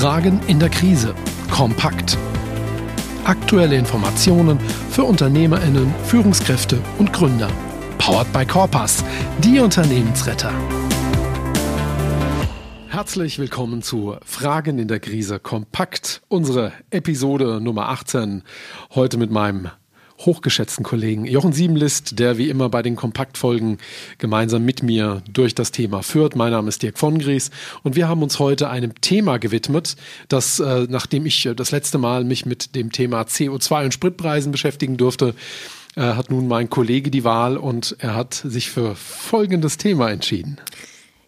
Fragen in der Krise. Kompakt. Aktuelle Informationen für UnternehmerInnen, Führungskräfte und Gründer. Powered by Corpus, die Unternehmensretter. Herzlich willkommen zu Fragen in der Krise Kompakt, unsere Episode Nummer 18. Heute mit meinem hochgeschätzten Kollegen Jochen Siebenlist, der wie immer bei den Kompaktfolgen gemeinsam mit mir durch das Thema führt. Mein Name ist Dirk von Gries und wir haben uns heute einem Thema gewidmet, das, äh, nachdem ich äh, das letzte Mal mich mit dem Thema CO2 und Spritpreisen beschäftigen durfte, äh, hat nun mein Kollege die Wahl und er hat sich für folgendes Thema entschieden.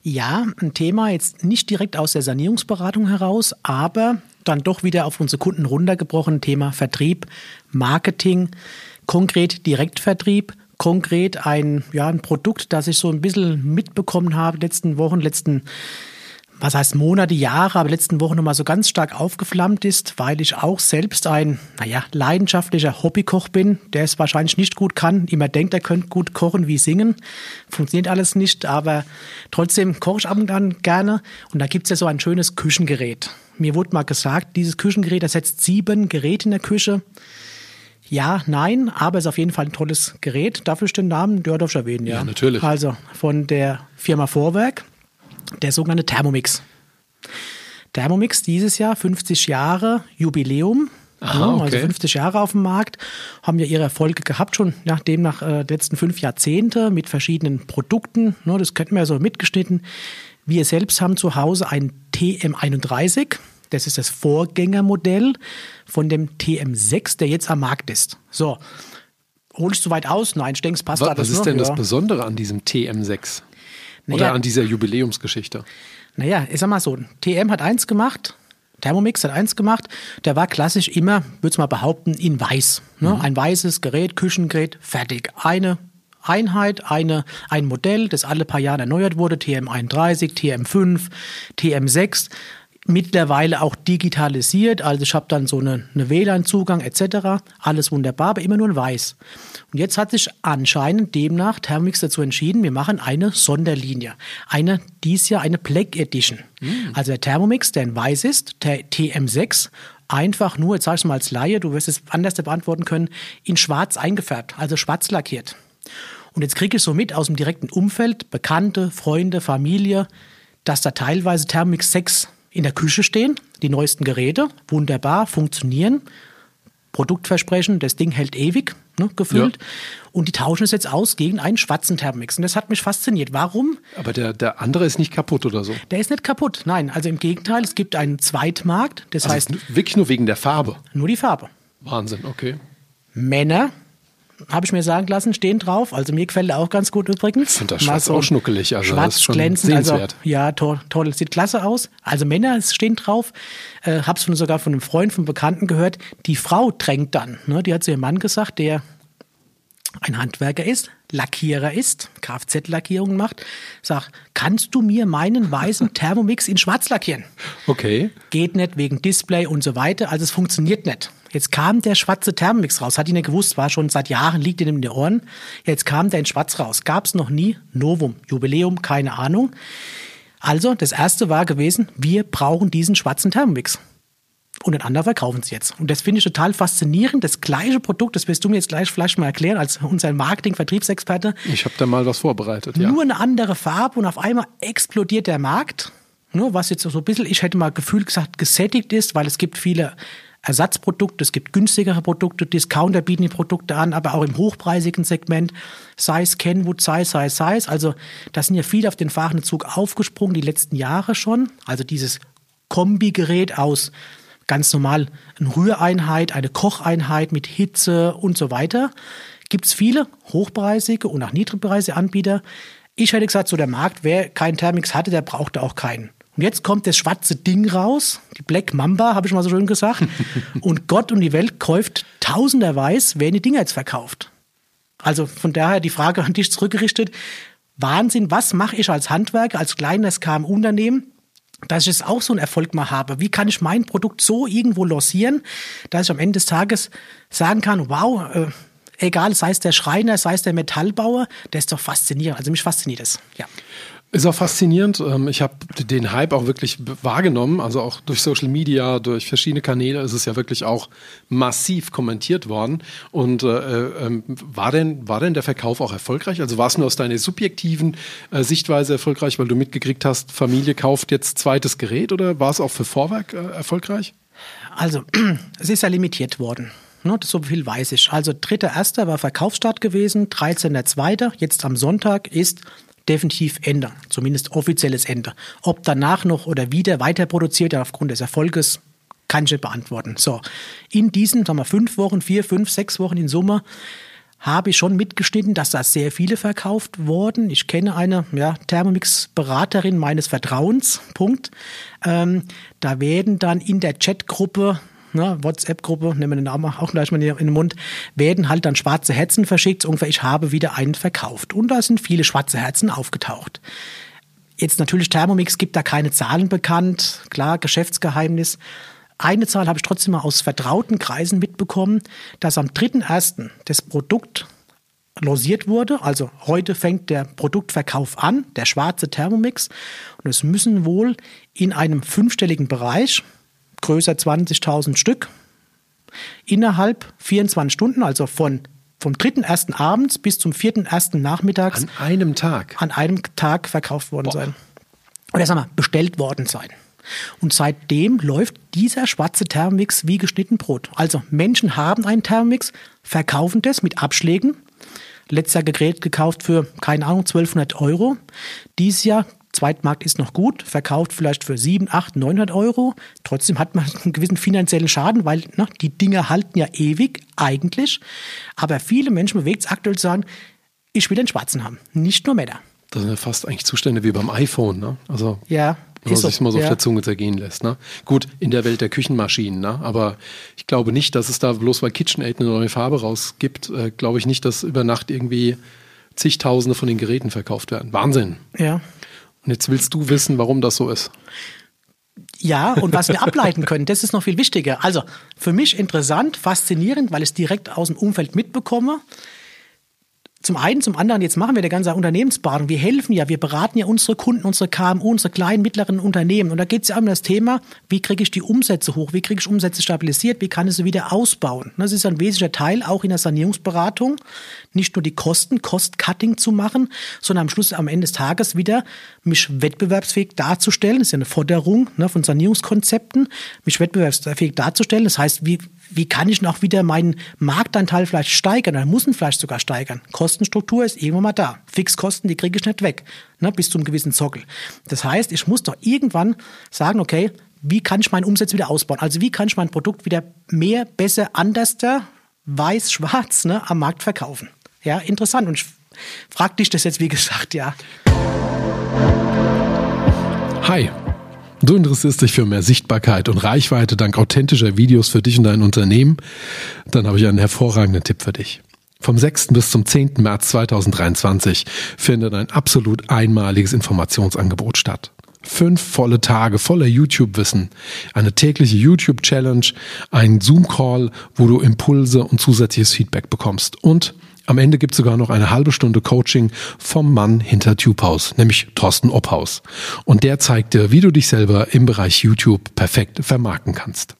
Ja, ein Thema jetzt nicht direkt aus der Sanierungsberatung heraus, aber dann doch wieder auf unsere Kunden runtergebrochen. Thema Vertrieb, Marketing, konkret Direktvertrieb, konkret ein, ja, ein Produkt, das ich so ein bisschen mitbekommen habe letzten Wochen, letzten was heißt Monate, Jahre, aber letzten Wochen nochmal so ganz stark aufgeflammt ist, weil ich auch selbst ein, naja, leidenschaftlicher Hobbykoch bin, der es wahrscheinlich nicht gut kann, immer denkt, er könnte gut kochen wie singen. Funktioniert alles nicht, aber trotzdem koche ich ab und an gerne. Und da gibt's ja so ein schönes Küchengerät. Mir wurde mal gesagt, dieses Küchengerät ersetzt sieben Geräte in der Küche. Ja, nein, aber es ist auf jeden Fall ein tolles Gerät. Dafür ist den Namen, ich erwähnen, ja. Ja, natürlich. Also von der Firma Vorwerk der sogenannte Thermomix. Thermomix dieses Jahr 50 Jahre Jubiläum. Aha, Ja, okay. Also 50 Jahre auf dem Markt, haben ja ihre Erfolge gehabt, schon nachdem nach äh, den letzten fünf Jahrzehnte mit verschiedenen Produkten. Ne, das könnten wir so mitgeschnitten. Wir selbst haben zu Hause ein TM31. Das ist das Vorgängermodell von dem TM6, der jetzt am Markt ist. So, hol ich zu weit aus? Nein, ich denke, es passt Was, alles. was ist denn das Ja. Besondere an diesem TM6? Oder Naja. an dieser Jubiläumsgeschichte? Naja, ich sag mal so, TM hat eins gemacht, Thermomix hat eins gemacht, der war klassisch immer, würde ich mal behaupten, in weiß. Ne? Ein weißes Gerät, Küchengerät, fertig. Eine Einheit, eine, ein Modell, das alle paar Jahre erneuert wurde, TM31, TM5, TM6, mittlerweile auch digitalisiert, also ich habe dann so eine, eine WLAN-Zugang etc., alles wunderbar, aber immer nur in weiß. Und jetzt hat sich anscheinend demnach Thermomix dazu entschieden, wir machen eine Sonderlinie, eine dies Jahr eine Black Edition. Also der Thermomix, der in weiß ist, der TM6, einfach nur, jetzt sag ich mal als Laie, du wirst es anders beantworten können, in schwarz eingefärbt, also schwarz lackiert. Und jetzt kriege ich so mit aus dem direkten Umfeld, Bekannte, Freunde, Familie, dass da teilweise Thermomix 6 in der Küche stehen, die neuesten Geräte, wunderbar, funktionieren. Produktversprechen, das Ding hält ewig, ne, gefüllt. Und die tauschen es jetzt aus gegen einen schwarzen Thermomix. Und das hat mich fasziniert. Warum? Aber der, der andere ist nicht kaputt oder so. Der ist nicht kaputt. Nein, also im Gegenteil, es gibt einen Zweitmarkt, das Also heißt wirklich nur wegen der Farbe. nur die Farbe. Wahnsinn, okay. Männer, habe ich mir sagen lassen, stehen drauf. Also mir gefällt er auch ganz gut übrigens. Ich finde das schwarz auch schnuckelig, also das schwarz ist schon glänzend, also ja, toll, toll, sieht klasse aus. Also Männer stehen drauf. Äh, hab's von, sogar von einem Freund, von Bekannten gehört. Die Frau drängt dann. Ne? Die hat zu ihrem Mann gesagt, der ein Handwerker ist, Lackierer ist, Kfz-Lackierung macht, sagt, kannst du mir meinen weißen Thermomix in schwarz lackieren? Okay. geht nicht wegen Display und so weiter. Also es funktioniert nicht. Jetzt kam der schwarze Thermomix raus, hat ihn nicht gewusst, war schon seit Jahren, liegt ihm in den Ohren. Jetzt kam der in schwarz raus. Gab es noch nie. Novum, Jubiläum, keine Ahnung. Also das erste war gewesen, wir brauchen diesen schwarzen Thermomix. Und ein anderer verkaufen sie jetzt. Und das finde ich total faszinierend. Das gleiche Produkt, das wirst du mir jetzt gleich vielleicht mal erklären als unser Marketing-Vertriebsexperte. Ich habe da mal was vorbereitet, ja. Nur eine andere Farbe und auf einmal explodiert der Markt. Nur was jetzt so ein bisschen, ich hätte mal gefühlt gesagt, gesättigt ist, weil es gibt viele Ersatzprodukte, es gibt günstigere Produkte, Discounter bieten die Produkte an, aber auch im hochpreisigen Segment, sei es Kenwood, sei es, sei es, sei es. Also da sind ja viele auf den fahrenden Zug aufgesprungen, die letzten Jahre schon. Also dieses Kombigerät aus ganz normal eine Rühreinheit, eine Kocheinheit mit Hitze und so weiter. Gibt es viele hochpreisige und auch niedrigpreisige Anbieter. Ich hätte gesagt, so der Markt, wer keinen Thermix hatte, der brauchte auch keinen. Und jetzt kommt das schwarze Ding raus, die Black Mamba, habe ich mal so schön gesagt. und Gott und die Welt kauft tausenderweise, werden die Dinger jetzt verkauft. Also von daher die Frage an dich zurückgerichtet. Wahnsinn, was mache ich als Handwerker, als kleines KMU-Unternehmen, dass ich jetzt auch so einen Erfolg mal habe? Wie kann ich mein Produkt so irgendwo lancieren, dass ich am Ende des Tages sagen kann, wow, äh, egal, sei es der Schreiner, sei es der Metallbauer, der ist doch faszinierend. Also mich fasziniert es. Ja. Ist auch faszinierend. Ähm, ich habe den Hype auch wirklich wahrgenommen. Also auch durch Social Media, durch verschiedene Kanäle ist es ja wirklich auch massiv kommentiert worden. Und äh, äh, war, denn, war denn der Verkauf auch erfolgreich? Also war es nur aus deiner subjektiven äh, Sichtweise erfolgreich, weil du mitgekriegt hast, Familie kauft jetzt zweites Gerät oder war es auch für Vorwerk äh, erfolgreich? Also, es ist ja limitiert worden. Ne, so viel weiß ich. Also 3.1. war Verkaufsstart gewesen, 13.2. jetzt am Sonntag ist definitiv Ende, zumindest offizielles Ende. Ob danach noch oder wieder weiter produziert, aufgrund des Erfolges, kann ich nicht beantworten. So, in diesen, sagen wir, fünf Wochen, vier, fünf, sechs Wochen in Summe habe ich schon mitgeschnitten, dass da sehr viele verkauft wurden. Ich kenne eine ja, Thermomix-Beraterin meines Vertrauens, Punkt. Ähm, da werden dann in der Chatgruppe ne, WhatsApp-Gruppe, nehmen wir den Namen auch gleich mal in den Mund, werden halt dann schwarze Herzen verschickt, ungefähr ich habe wieder einen verkauft. Und da sind viele schwarze Herzen aufgetaucht. Jetzt natürlich Thermomix gibt da keine Zahlen bekannt, klar, Geschäftsgeheimnis. Eine Zahl habe ich trotzdem mal aus vertrauten Kreisen mitbekommen, dass am 3.1. das Produkt losiert wurde. Also heute fängt der Produktverkauf an, der schwarze Thermomix. Und es müssen wohl in einem fünfstelligen Bereich, größer 20.000 Stück, innerhalb 24 Stunden, also von vom 3.1. abends bis zum 4.1. nachmittags. An einem Tag? An einem Tag verkauft worden Boah. sein. Oder sagen wir, bestellt worden sein. Und seitdem läuft dieser schwarze Thermomix wie geschnitten Brot. Also Menschen haben einen Thermomix, verkaufen das mit Abschlägen. Letztes Jahr Gerät gekauft für, keine Ahnung, 1200 Euro. Dieses Jahr Zweitmarkt ist noch gut, verkauft vielleicht für 7, 8, 900 Euro. Trotzdem hat man einen gewissen finanziellen Schaden, weil ne, die Dinge halten ja ewig eigentlich. Aber viele Menschen bewegt es aktuell zu sagen, ich will den Schwarzen haben, nicht nur Männer. Das sind ja fast eigentlich Zustände wie beim iPhone, ne? Also ja, wenn man sich mal so ja. auf der Zunge zergehen lässt. Ne? Gut, in der Welt der Küchenmaschinen, ne? aber ich glaube nicht, dass es da bloß weil KitchenAid eine neue Farbe rausgibt, äh, glaube ich nicht, dass über Nacht irgendwie zigtausende von den Geräten verkauft werden. Wahnsinn. Ja. Und jetzt willst du wissen, warum das so ist. Ja, und was wir ableiten können, das ist noch viel wichtiger. Also für mich interessant, faszinierend, weil ich es direkt aus dem Umfeld mitbekomme. Zum einen, zum anderen, jetzt machen wir eine ganze Unternehmensberatung. Wir helfen ja, wir beraten ja unsere Kunden, unsere KMU, unsere kleinen, mittleren Unternehmen. Und da geht es ja um das Thema, wie kriege ich die Umsätze hoch, wie kriege ich Umsätze stabilisiert, wie kann ich sie wieder ausbauen. Das ist ein wesentlicher Teil auch in der Sanierungsberatung. Nicht nur die Kosten, Cost-Cutting zu machen, sondern am Schluss, am Ende des Tages wieder mich wettbewerbsfähig darzustellen. Das ist ja eine Forderung ne, von Sanierungskonzepten, mich wettbewerbsfähig darzustellen. Das heißt, wie, wie kann ich noch wieder meinen Marktanteil vielleicht steigern oder muss ihn vielleicht sogar steigern? Kostenstruktur ist irgendwann mal da. Fixkosten, die kriege ich nicht weg, ne, bis einem gewissen Sockel. Das heißt, ich muss doch irgendwann sagen, okay, wie kann ich meinen Umsatz wieder ausbauen? Also wie kann ich mein Produkt wieder mehr, besser, anderster, weiß, schwarz ne, am Markt verkaufen? Ja, interessant. Und ich frage dich das jetzt, wie gesagt, ja. Hi. Du interessierst dich für mehr Sichtbarkeit und Reichweite dank authentischer Videos für dich und dein Unternehmen? Dann habe ich einen hervorragenden Tipp für dich. Vom 6. bis zum 10. März 2023 findet ein absolut einmaliges Informationsangebot statt. Fünf volle Tage voller YouTube-Wissen, eine tägliche YouTube-Challenge, ein Zoom-Call, wo du Impulse und zusätzliches Feedback bekommst und am Ende gibt es sogar noch eine halbe Stunde Coaching vom Mann hinter TubeHaus, nämlich Thorsten Obhaus. Und der zeigt dir, wie du dich selber im Bereich YouTube perfekt vermarkten kannst.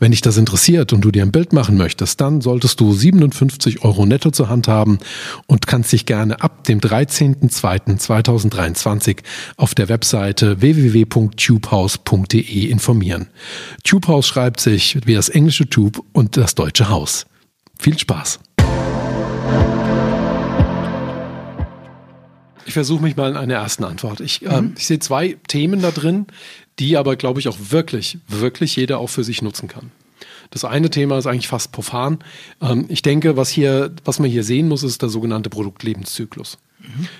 Wenn dich das interessiert und du dir ein Bild machen möchtest, dann solltest du 57 Euro netto zur Hand haben und kannst dich gerne ab dem 13.02.2023 auf der Webseite www.tubehouse.de informieren. Tubehouse schreibt sich wie das englische Tube und das deutsche Haus. Viel Spaß! Ich versuche mich mal in einer ersten Antwort. Ich, mhm. ähm, ich sehe zwei Themen da drin, die aber, glaube ich, auch wirklich, wirklich jeder auch für sich nutzen kann. Das eine Thema ist eigentlich fast profan. Ähm, ich denke, was hier, was man hier sehen muss, ist der sogenannte Produktlebenszyklus.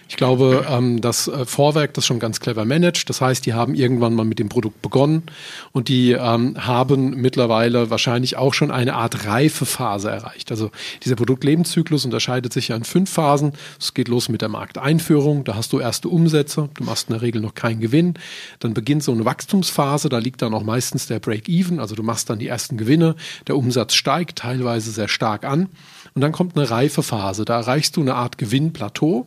Ich glaube, ähm, dass äh, Vorwerk das schon ganz clever managt. Das heißt, die haben irgendwann mal mit dem Produkt begonnen und die ähm, haben mittlerweile wahrscheinlich auch schon eine Art Reifephase erreicht. Also dieser Produktlebenszyklus unterscheidet sich ja in fünf Phasen. Es geht los mit der Markteinführung. Da hast du erste Umsätze. Du machst in der Regel noch keinen Gewinn. Dann beginnt so eine Wachstumsphase. Da liegt dann auch meistens der Break-Even. Also du machst dann die ersten Gewinne. Der Umsatz steigt teilweise sehr stark an. Und dann kommt eine Reifephase. Da erreichst du eine Art Gewinnplateau.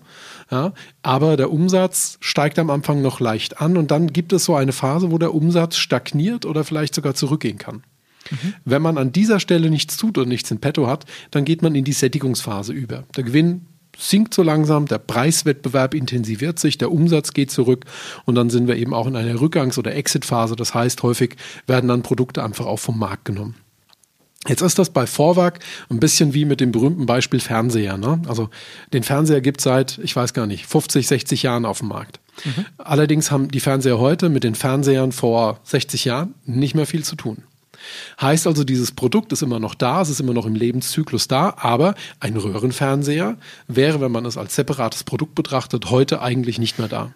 Ja, aber der Umsatz steigt am Anfang noch leicht an und dann gibt es so eine Phase, wo der Umsatz stagniert oder vielleicht sogar zurückgehen kann. Mhm. Wenn man an dieser Stelle nichts tut und nichts in petto hat, dann geht man in die Sättigungsphase über. Der Gewinn sinkt so langsam, der Preiswettbewerb intensiviert sich, der Umsatz geht zurück und dann sind wir eben auch in einer Rückgangs- oder Exit-Phase. Das heißt, häufig werden dann Produkte einfach auch vom Markt genommen. Jetzt ist das bei Vorwerk ein bisschen wie mit dem berühmten Beispiel Fernseher. Ne? Also den Fernseher gibt es seit, ich weiß gar nicht, 50, 60 Jahren auf dem Markt. Mhm. Allerdings haben die Fernseher heute mit den Fernsehern vor 60 Jahren nicht mehr viel zu tun. Heißt also, dieses Produkt ist immer noch da, es ist immer noch im Lebenszyklus da, aber ein Röhrenfernseher wäre, wenn man es als separates Produkt betrachtet, heute eigentlich nicht mehr da.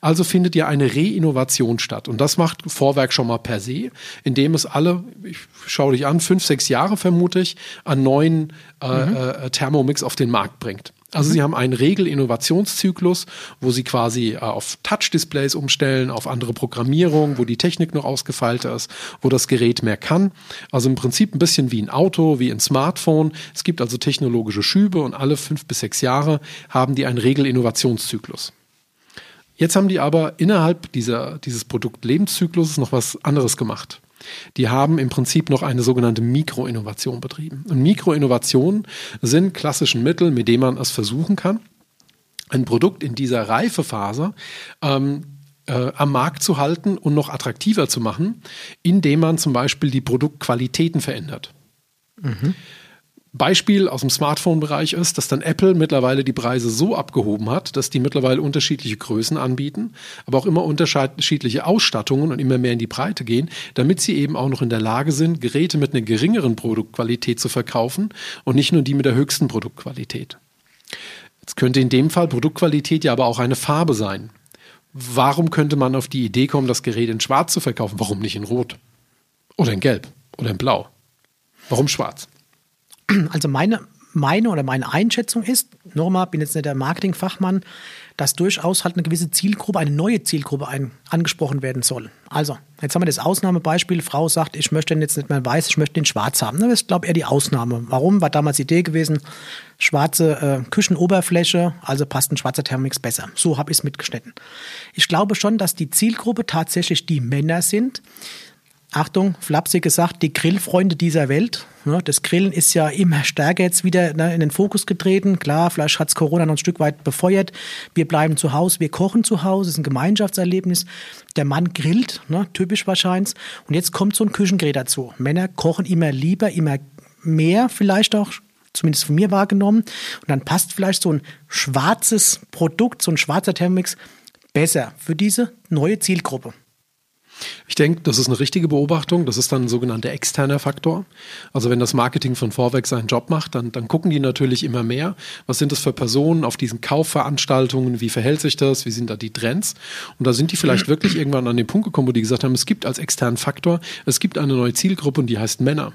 Also findet ja eine Reinnovation statt. Und das macht Vorwerk schon mal per se, indem es alle, ich schaue dich an, fünf, sechs Jahre vermute ich, einen neuen äh, mhm. äh, Thermomix auf den Markt bringt. Also mhm. sie haben einen Regel-Innovationszyklus, wo sie quasi äh, auf Touch-Displays umstellen, auf andere Programmierung, wo die Technik noch ausgefeilter ist, wo das Gerät mehr kann. Also im Prinzip ein bisschen wie ein Auto, wie ein Smartphone. Es gibt also technologische Schübe und alle fünf bis sechs Jahre haben die einen Regel-Innovationszyklus. Jetzt haben die aber innerhalb dieser, dieses Produktlebenszyklus noch was anderes gemacht. Die haben im Prinzip noch eine sogenannte Mikroinnovation betrieben. Und Mikroinnovationen sind klassischen Mittel, mit denen man es versuchen kann, ein Produkt in dieser Reifephase ähm, äh, am Markt zu halten und noch attraktiver zu machen, indem man zum Beispiel die Produktqualitäten verändert. Mhm. Beispiel aus dem Smartphone-Bereich ist, dass dann Apple mittlerweile die Preise so abgehoben hat, dass die mittlerweile unterschiedliche Größen anbieten, aber auch immer unterschiedliche Ausstattungen und immer mehr in die Breite gehen, damit sie eben auch noch in der Lage sind, Geräte mit einer geringeren Produktqualität zu verkaufen und nicht nur die mit der höchsten Produktqualität. Jetzt könnte in dem Fall Produktqualität ja aber auch eine Farbe sein. Warum könnte man auf die Idee kommen, das Gerät in Schwarz zu verkaufen? Warum nicht in Rot? Oder in Gelb? Oder in Blau? Warum schwarz? Also meine, meine oder meine Einschätzung ist, nochmal, bin jetzt nicht der Marketingfachmann, dass durchaus halt eine gewisse Zielgruppe, eine neue Zielgruppe ein, angesprochen werden soll. Also, jetzt haben wir das Ausnahmebeispiel, Frau sagt, ich möchte den jetzt nicht mehr weiß, ich möchte den schwarz haben. Das ist, glaube ich, eher die Ausnahme. Warum? War damals die Idee gewesen, schwarze äh, Küchenoberfläche, also passt ein schwarzer Thermomix besser. So habe ich es mitgeschnitten. Ich glaube schon, dass die Zielgruppe tatsächlich die Männer sind, Achtung, flapsig gesagt, die Grillfreunde dieser Welt. Das Grillen ist ja immer stärker jetzt wieder ne, in den Fokus getreten. Klar, vielleicht hat es Corona noch ein Stück weit befeuert. Wir bleiben zu Hause, wir kochen zu Hause, es ist ein Gemeinschaftserlebnis. Der Mann grillt, ne, typisch wahrscheinlich. Und jetzt kommt so ein Küchengerät dazu. Männer kochen immer lieber, immer mehr vielleicht auch, zumindest von mir wahrgenommen. Und dann passt vielleicht so ein schwarzes Produkt, so ein schwarzer Thermomix besser für diese neue Zielgruppe. Ich denke, das ist eine richtige Beobachtung. Das ist dann ein sogenannter externer Faktor. Also wenn das Marketing von Vorweg seinen Job macht, dann, dann gucken die natürlich immer mehr. Was sind das für Personen auf diesen Kaufveranstaltungen? Wie verhält sich das? Wie sind da die Trends? Und da sind die vielleicht wirklich irgendwann an den Punkt gekommen, wo die gesagt haben, es gibt als externen Faktor, es gibt eine neue Zielgruppe und die heißt Männer.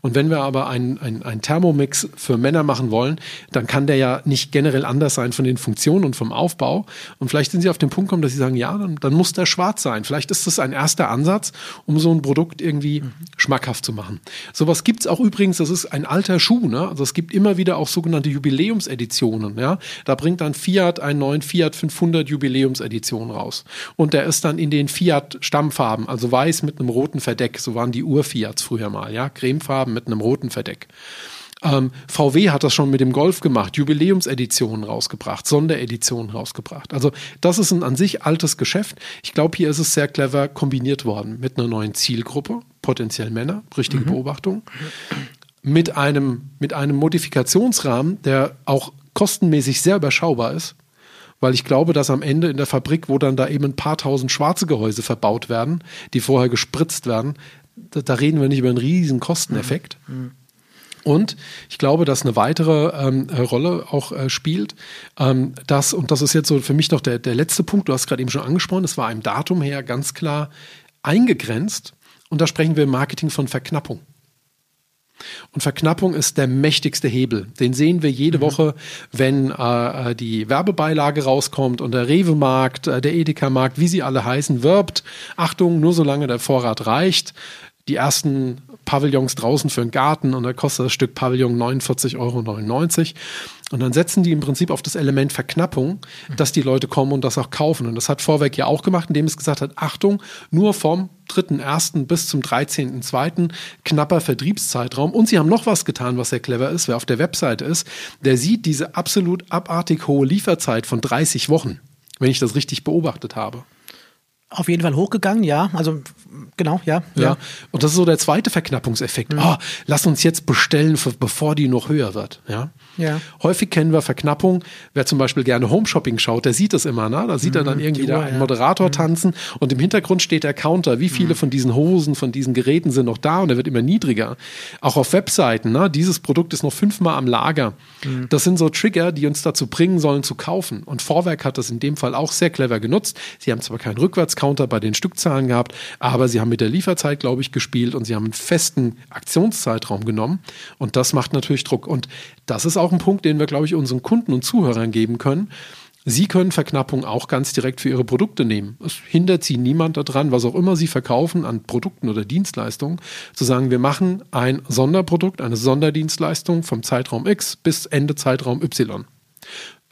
Und wenn wir aber einen ein Thermomix für Männer machen wollen, dann kann der ja nicht generell anders sein von den Funktionen und vom Aufbau. Und vielleicht sind sie auf den Punkt gekommen, dass sie sagen, ja, dann, dann muss der schwarz sein. Vielleicht ist das ein erster Ansatz, um so ein Produkt irgendwie mhm. schmackhaft zu machen. Sowas gibt es auch übrigens, das ist ein alter Schuh. Ne? Also es gibt immer wieder auch sogenannte Jubiläumseditionen. Ja? Da bringt dann Fiat einen neuen Fiat 500 Jubiläumsedition raus. Und der ist dann in den Fiat-Stammfarben, also weiß mit einem roten Verdeck. So waren die Ur-Fiats früher mal. Ja? Creme Cremefarben mit einem roten Verdeck. Ähm, VW hat das schon mit dem Golf gemacht, Jubiläumseditionen rausgebracht, Sondereditionen rausgebracht. Also das ist ein an sich altes Geschäft. Ich glaube, hier ist es sehr clever kombiniert worden mit einer neuen Zielgruppe, potenziell Männer, richtige mhm. Beobachtung, mit einem, mit einem Modifikationsrahmen, der auch kostenmäßig sehr überschaubar ist. Weil ich glaube, dass am Ende in der Fabrik, wo dann da eben ein paar tausend schwarze Gehäuse verbaut werden, die vorher gespritzt werden, da, da, reden wir nicht über einen riesen Kosteneffekt. Mhm. Und ich glaube, dass eine weitere ähm, Rolle auch äh, spielt, ähm, dass, und das ist jetzt so für mich noch der, der letzte Punkt, du hast gerade eben schon angesprochen, es war im Datum her ganz klar eingegrenzt. Und da sprechen wir im Marketing von Verknappung. Und Verknappung ist der mächtigste Hebel. Den sehen wir jede mhm. Woche, wenn äh, äh, die Werbebeilage rauskommt und der Rewe-Markt, äh, der Edeka-Markt, wie sie alle heißen, wirbt. Achtung, nur solange der Vorrat reicht. Die ersten Pavillons draußen für einen Garten und da kostet das Stück Pavillon 49,99 Euro. Und dann setzen die im Prinzip auf das Element Verknappung, dass die Leute kommen und das auch kaufen. Und das hat Vorwerk ja auch gemacht, indem es gesagt hat, Achtung, nur vom 3.1. bis zum 13.2. knapper Vertriebszeitraum. Und sie haben noch was getan, was sehr clever ist. Wer auf der Webseite ist, der sieht diese absolut abartig hohe Lieferzeit von 30 Wochen, wenn ich das richtig beobachtet habe. Auf jeden Fall hochgegangen, ja. Also genau, ja, ja. Ja. Und das ist so der zweite Verknappungseffekt. Mhm. Oh, lass uns jetzt bestellen, bevor die noch höher wird. Ja. Ja. Häufig kennen wir Verknappung. Wer zum Beispiel gerne Home-Shopping schaut, der sieht das immer. Ne? Da sieht mhm, er dann irgendwie da einen Moderator ja. tanzen und im Hintergrund steht der Counter. Wie viele mhm. von diesen Hosen, von diesen Geräten sind noch da und er wird immer niedriger. Auch auf Webseiten. Ne? Dieses Produkt ist noch fünfmal am Lager. Mhm. Das sind so Trigger, die uns dazu bringen sollen zu kaufen. Und Vorwerk hat das in dem Fall auch sehr clever genutzt. Sie haben zwar keinen Rückwärtscounter bei den Stückzahlen gehabt, aber sie haben mit der Lieferzeit, glaube ich, gespielt und sie haben einen festen Aktionszeitraum genommen. Und das macht natürlich Druck. Und das ist auch ein Punkt, den wir, glaube ich, unseren Kunden und Zuhörern geben können. Sie können Verknappung auch ganz direkt für Ihre Produkte nehmen. Es hindert Sie niemand daran, was auch immer Sie verkaufen an Produkten oder Dienstleistungen, zu sagen, wir machen ein Sonderprodukt, eine Sonderdienstleistung vom Zeitraum X bis Ende Zeitraum Y.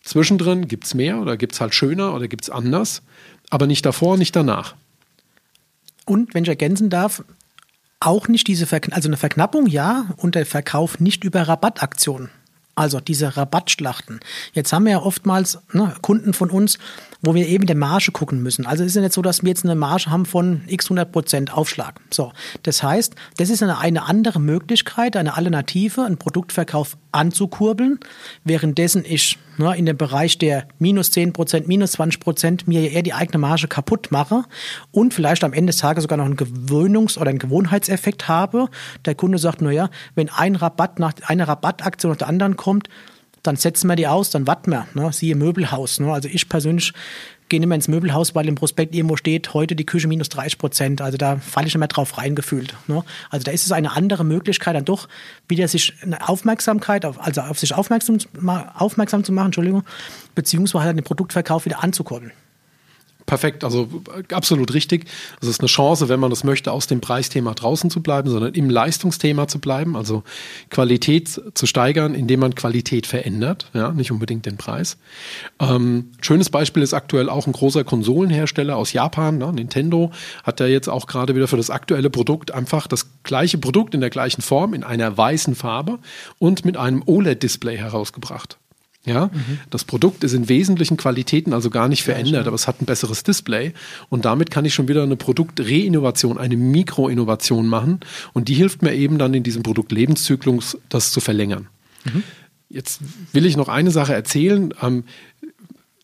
Zwischendrin gibt es mehr oder gibt es halt schöner oder gibt es anders, aber nicht davor, nicht danach. Und wenn ich ergänzen darf, auch nicht diese Verkn also eine Verknappung ja und der Verkauf nicht über Rabattaktionen. Also diese Rabattschlachten. Jetzt haben wir ja oftmals ne, Kunden von uns, wo wir eben der Marge gucken müssen. Also es ist ja nicht so, dass wir jetzt eine Marge haben von x 100 Prozent Aufschlag. So, das heißt, das ist eine, eine andere Möglichkeit, eine Alternative, einen Produktverkauf anzukurbeln, währenddessen ich ne, in dem Bereich der minus 10 Prozent, minus 20 Prozent mir eher die eigene Marge kaputt mache und vielleicht am Ende des Tages sogar noch einen Gewöhnungs- oder einen Gewohnheitseffekt habe. Der Kunde sagt, naja, wenn ein Rabatt nach eine Rabattaktion nach der anderen kommt, dann setzen wir die aus, dann warten wir, ne? siehe Möbelhaus. Ne? Also ich persönlich gehe nicht mehr ins Möbelhaus, weil im Prospekt irgendwo steht, heute die Küche minus 30 Prozent. Also da falle ich nicht mehr drauf reingefühlt. Ne? Also da ist es eine andere Möglichkeit, dann doch wieder sich eine Aufmerksamkeit, auf, also auf sich aufmerksam, aufmerksam zu machen, Entschuldigung, beziehungsweise den Produktverkauf wieder anzukurbeln perfekt, also absolut richtig. Es ist eine Chance, wenn man das möchte, aus dem Preisthema draußen zu bleiben, sondern im Leistungsthema zu bleiben, also Qualität zu steigern, indem man Qualität verändert, ja, nicht unbedingt den Preis. Ähm, schönes Beispiel ist aktuell auch ein großer Konsolenhersteller aus Japan, ne? Nintendo hat ja jetzt auch gerade wieder für das aktuelle Produkt einfach das gleiche Produkt in der gleichen Form, in einer weißen Farbe und mit einem OLED-Display herausgebracht. Ja, mhm. das Produkt ist in wesentlichen Qualitäten also gar nicht verändert, aber es hat ein besseres Display und damit kann ich schon wieder eine Produktreinnovation, eine Mikroinnovation machen und die hilft mir eben dann in diesem Produktlebenszyklus das zu verlängern. Mhm. Jetzt will ich noch eine Sache erzählen. Ähm,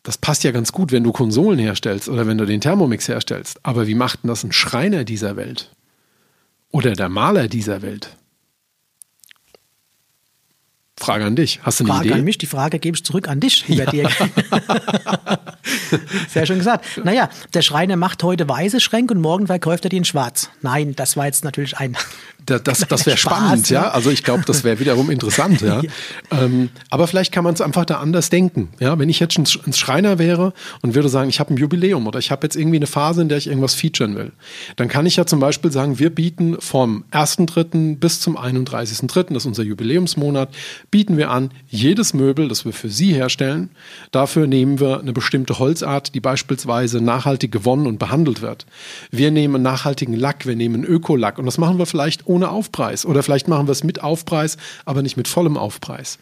das passt ja ganz gut, wenn du Konsolen herstellst oder wenn du den Thermomix herstellst. Aber wie macht denn das ein Schreiner dieser Welt? Oder der Maler dieser Welt? Frage an dich. Hast du eine Frage Idee? an mich, die Frage gebe ich zurück an dich, lieber ja. Dirk. Sehr schön gesagt. Naja, der Schreiner macht heute weiße Schränke und morgen verkauft er die in schwarz. Nein, das war jetzt natürlich ein. Das, das, das wäre spannend, ja. Also ich glaube, das wäre wiederum interessant, ja. ja. Ähm, aber vielleicht kann man es einfach da anders denken. Ja, wenn ich jetzt ein Schreiner wäre und würde sagen, ich habe ein Jubiläum oder ich habe jetzt irgendwie eine Phase, in der ich irgendwas featuren will, dann kann ich ja zum Beispiel sagen, wir bieten vom 1.3. bis zum 31.3., das ist unser Jubiläumsmonat, bieten wir an, jedes Möbel, das wir für Sie herstellen, dafür nehmen wir eine bestimmte Holzart, die beispielsweise nachhaltig gewonnen und behandelt wird. Wir nehmen nachhaltigen Lack, wir nehmen Ökolack und das machen wir vielleicht ohne Aufpreis oder vielleicht machen wir es mit Aufpreis, aber nicht mit vollem Aufpreis.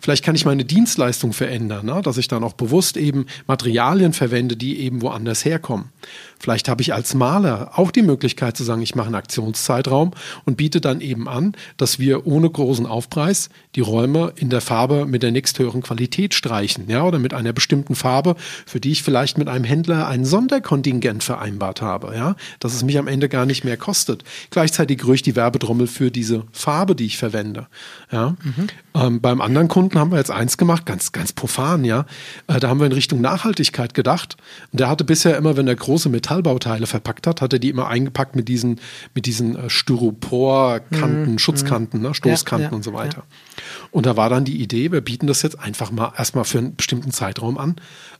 Vielleicht kann ich meine Dienstleistung verändern, ne? dass ich dann auch bewusst eben Materialien verwende, die eben woanders herkommen. Vielleicht habe ich als Maler auch die Möglichkeit zu sagen, ich mache einen Aktionszeitraum und biete dann eben an, dass wir ohne großen Aufpreis die Räume in der Farbe mit der nächsthöheren Qualität streichen, ja, oder mit einer bestimmten Farbe, für die ich vielleicht mit einem Händler ein Sonderkontingent vereinbart habe, ja, dass es mich am Ende gar nicht mehr kostet. Gleichzeitig rühre ich die Werbe Werbetrommel für diese Farbe, die ich verwende. Ja. Mhm. Ähm, beim anderen Kunden haben wir jetzt eins gemacht, ganz, ganz profan, ja. Äh, da haben wir in Richtung Nachhaltigkeit gedacht. Und der hatte bisher immer, wenn er große Metallbauteile verpackt hat, hat er die immer eingepackt mit diesen, mit diesen äh, Styroporkanten, mhm. Schutzkanten, ne, Stoßkanten ja, ja, und so weiter. Ja. Und da war dann die Idee, wir bieten das jetzt einfach mal erstmal für einen bestimmten Zeitraum an,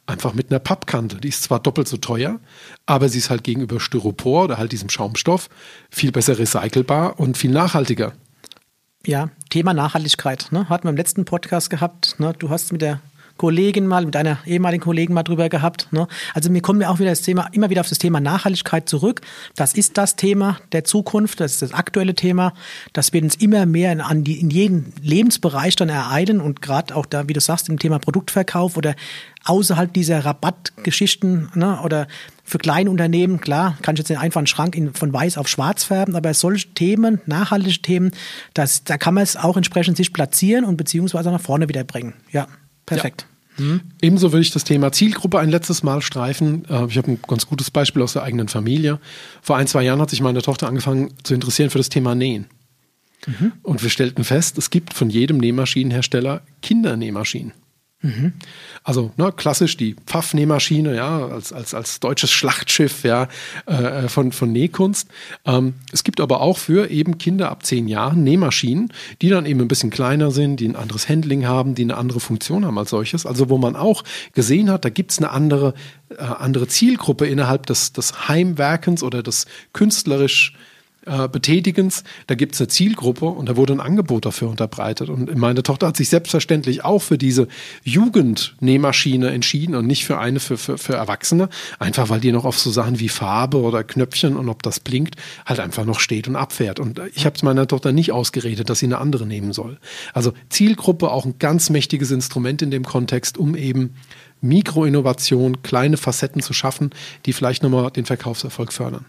einfach mit einer Pappkante. Die ist zwar doppelt so teuer, aber sie ist halt gegenüber Styropor oder halt diesem Schaumstoff viel besser recycelbar und viel nachhaltiger. Ja, Thema Nachhaltigkeit. Ne? Hatten wir im letzten Podcast gehabt. Ne? Du hast mit der Kollegin mal, mit einer ehemaligen Kollegin mal drüber gehabt. Ne? Also mir kommen wir auch wieder das Thema, immer wieder auf das Thema Nachhaltigkeit zurück. Das ist das Thema der Zukunft, das ist das aktuelle Thema. Das wird uns immer mehr in, an die, in jeden Lebensbereich dann ereilen und gerade auch da, wie du sagst, im Thema Produktverkauf oder außerhalb dieser Rabattgeschichten ne, oder für kleine Unternehmen, klar, kann ich jetzt einfach einen Schrank in, von weiß auf schwarz färben, aber solche Themen, nachhaltige Themen, das, da kann man es auch entsprechend sich platzieren und beziehungsweise nach vorne wieder bringen. Ja. Perfekt. Ja. Mhm. Ebenso will ich das Thema Zielgruppe ein letztes Mal streifen. Äh, ich habe ein ganz gutes Beispiel aus der eigenen Familie. Vor ein, zwei Jahren hat sich meine Tochter angefangen zu interessieren für das Thema Nähen. Mhm. Und wir stellten fest, es gibt von jedem Nähmaschinenhersteller Kindernähmaschinen. Mhm. Also ne, klassisch die Pfaff-Nähmaschine, ja, als, als, als deutsches Schlachtschiff ja, äh, von, von Nähkunst. Ähm, es gibt aber auch für eben Kinder ab zehn Jahren Nähmaschinen, die dann eben ein bisschen kleiner sind, die ein anderes Handling haben, die eine andere Funktion haben als solches. Also wo man auch gesehen hat, da gibt es eine andere, äh, andere Zielgruppe innerhalb des, des Heimwerkens oder des künstlerisch äh, Betätigens. Da gibt es eine Zielgruppe und da wurde ein Angebot dafür unterbreitet. Und meine Tochter hat sich selbstverständlich auch für diese Jugendnähmaschine entschieden und nicht für eine für, für, für Erwachsene. Einfach weil die noch auf so Sachen wie Farbe oder Knöpfchen und ob das blinkt, halt einfach noch steht und abfährt. Und ich habe es meiner Tochter nicht ausgeredet, dass sie eine andere nehmen soll. Also Zielgruppe auch ein ganz mächtiges Instrument in dem Kontext, um eben Mikroinnovation, kleine Facetten zu schaffen, die vielleicht nochmal den Verkaufserfolg fördern.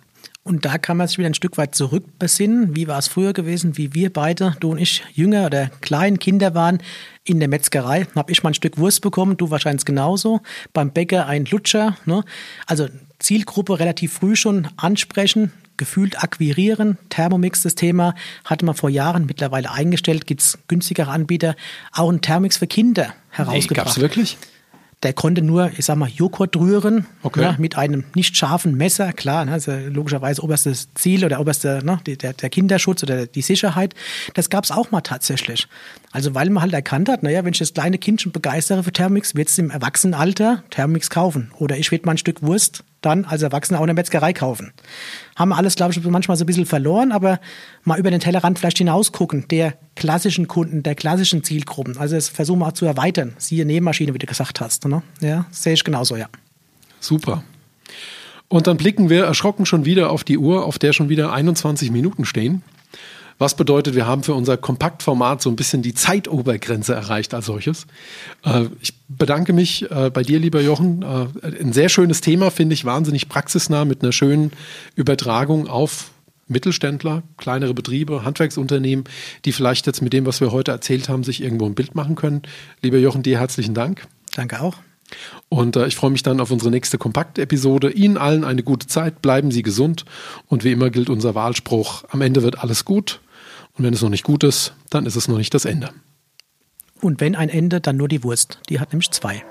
Und da kann man sich wieder ein Stück weit zurückbesinnen. Wie war es früher gewesen, wie wir beide, du und ich, jünger oder klein Kinder waren, in der Metzgerei. Habe ich mal ein Stück Wurst bekommen, du wahrscheinlich genauso. Beim Bäcker ein Lutscher. Ne? Also Zielgruppe relativ früh schon ansprechen, gefühlt akquirieren. Thermomix, das Thema, hatte man vor Jahren mittlerweile eingestellt. Gibt es günstigere Anbieter. Auch ein Thermomix für Kinder herausgebracht. Nee, Gab es wirklich? Der konnte nur, ich sag mal, Joghurt rühren okay. ja, mit einem nicht scharfen Messer. Klar, ne, also logischerweise oberstes Ziel oder oberste, ne, der, der Kinderschutz oder die Sicherheit. Das gab es auch mal tatsächlich. Also weil man halt erkannt hat, naja, wenn ich das kleine Kind schon begeistere für Thermix, wird es im Erwachsenenalter Thermix kaufen. Oder ich werde mal ein Stück Wurst dann als Erwachsener auch in der Metzgerei kaufen. Haben wir alles, glaube ich, manchmal so ein bisschen verloren, aber mal über den Tellerrand vielleicht hinaus gucken, der klassischen Kunden, der klassischen Zielgruppen. Also das versuchen wir auch zu erweitern. Siehe Nebenmaschine, wie du gesagt hast. Ne? Ja, sehe ich genauso, ja. Super. Und dann blicken wir erschrocken schon wieder auf die Uhr, auf der schon wieder 21 Minuten stehen. Was bedeutet, wir haben für unser Kompaktformat so ein bisschen die Zeitobergrenze erreicht als solches. Äh, ich bedanke mich äh, bei dir, lieber Jochen. Äh, ein sehr schönes Thema, finde ich, wahnsinnig praxisnah mit einer schönen Übertragung auf Mittelständler, kleinere Betriebe, Handwerksunternehmen, die vielleicht jetzt mit dem, was wir heute erzählt haben, sich irgendwo ein Bild machen können. Lieber Jochen, dir herzlichen Dank. Danke auch. Und äh, ich freue mich dann auf unsere nächste Kompakt-Episode. Ihnen allen eine gute Zeit, bleiben Sie gesund. Und wie immer gilt unser Wahlspruch, am Ende wird alles gut. Und wenn es noch nicht gut ist, dann ist es noch nicht das Ende. Und wenn ein Ende, dann nur die Wurst. Die hat nämlich zwei.